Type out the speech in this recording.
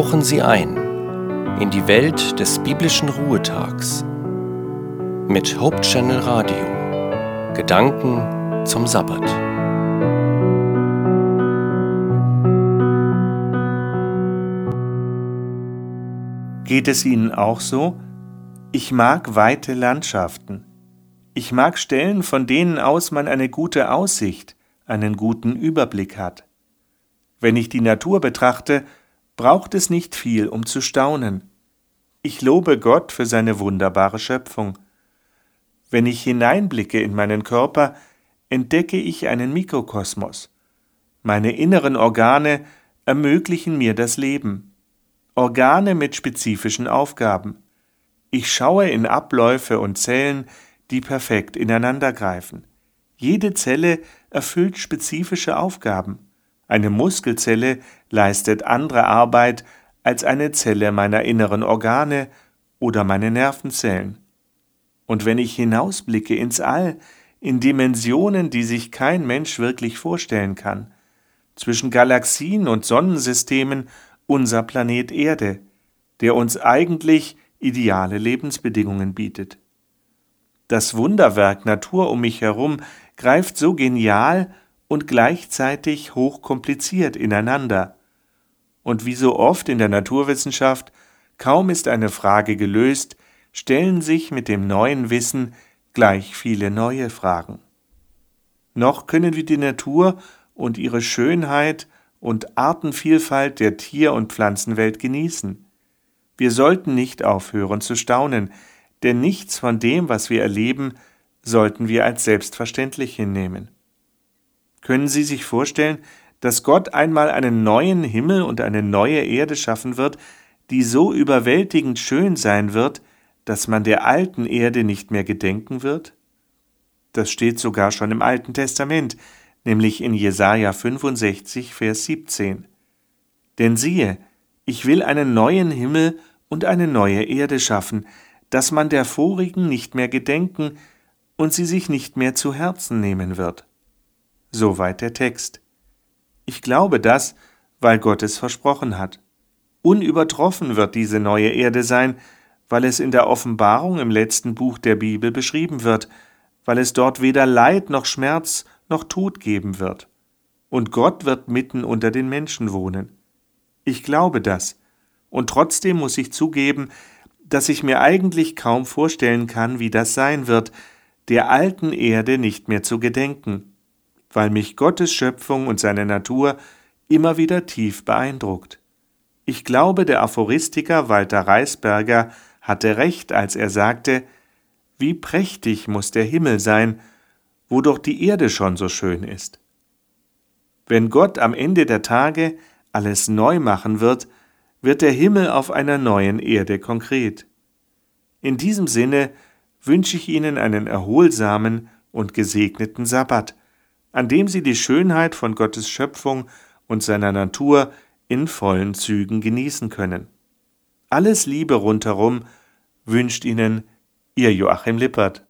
tauchen Sie ein in die Welt des biblischen Ruhetags mit Hope Channel Radio. Gedanken zum Sabbat. Geht es Ihnen auch so? Ich mag weite Landschaften. Ich mag Stellen, von denen aus man eine gute Aussicht, einen guten Überblick hat. Wenn ich die Natur betrachte, braucht es nicht viel, um zu staunen. Ich lobe Gott für seine wunderbare Schöpfung. Wenn ich hineinblicke in meinen Körper, entdecke ich einen Mikrokosmos. Meine inneren Organe ermöglichen mir das Leben. Organe mit spezifischen Aufgaben. Ich schaue in Abläufe und Zellen, die perfekt ineinandergreifen. Jede Zelle erfüllt spezifische Aufgaben. Eine Muskelzelle leistet andere Arbeit als eine Zelle meiner inneren Organe oder meine Nervenzellen. Und wenn ich hinausblicke ins All, in Dimensionen, die sich kein Mensch wirklich vorstellen kann, zwischen Galaxien und Sonnensystemen unser Planet Erde, der uns eigentlich ideale Lebensbedingungen bietet. Das Wunderwerk Natur um mich herum greift so genial und gleichzeitig hochkompliziert ineinander. Und wie so oft in der Naturwissenschaft, kaum ist eine Frage gelöst, stellen sich mit dem neuen Wissen gleich viele neue Fragen. Noch können wir die Natur und ihre Schönheit und Artenvielfalt der Tier- und Pflanzenwelt genießen. Wir sollten nicht aufhören zu staunen, denn nichts von dem, was wir erleben, sollten wir als selbstverständlich hinnehmen. Können Sie sich vorstellen, dass Gott einmal einen neuen Himmel und eine neue Erde schaffen wird, die so überwältigend schön sein wird, dass man der alten Erde nicht mehr gedenken wird? Das steht sogar schon im Alten Testament, nämlich in Jesaja 65, Vers 17. Denn siehe, ich will einen neuen Himmel und eine neue Erde schaffen, dass man der vorigen nicht mehr gedenken und sie sich nicht mehr zu Herzen nehmen wird. Soweit der Text. Ich glaube das, weil Gott es versprochen hat. Unübertroffen wird diese neue Erde sein, weil es in der Offenbarung im letzten Buch der Bibel beschrieben wird, weil es dort weder Leid noch Schmerz noch Tod geben wird. Und Gott wird mitten unter den Menschen wohnen. Ich glaube das. Und trotzdem muss ich zugeben, dass ich mir eigentlich kaum vorstellen kann, wie das sein wird, der alten Erde nicht mehr zu gedenken weil mich Gottes Schöpfung und seine Natur immer wieder tief beeindruckt. Ich glaube, der Aphoristiker Walter Reisberger hatte recht, als er sagte, wie prächtig muss der Himmel sein, wo doch die Erde schon so schön ist. Wenn Gott am Ende der Tage alles neu machen wird, wird der Himmel auf einer neuen Erde konkret. In diesem Sinne wünsche ich Ihnen einen erholsamen und gesegneten Sabbat, an dem sie die Schönheit von Gottes Schöpfung und seiner Natur in vollen Zügen genießen können. Alles Liebe rundherum wünscht Ihnen Ihr Joachim Lippert.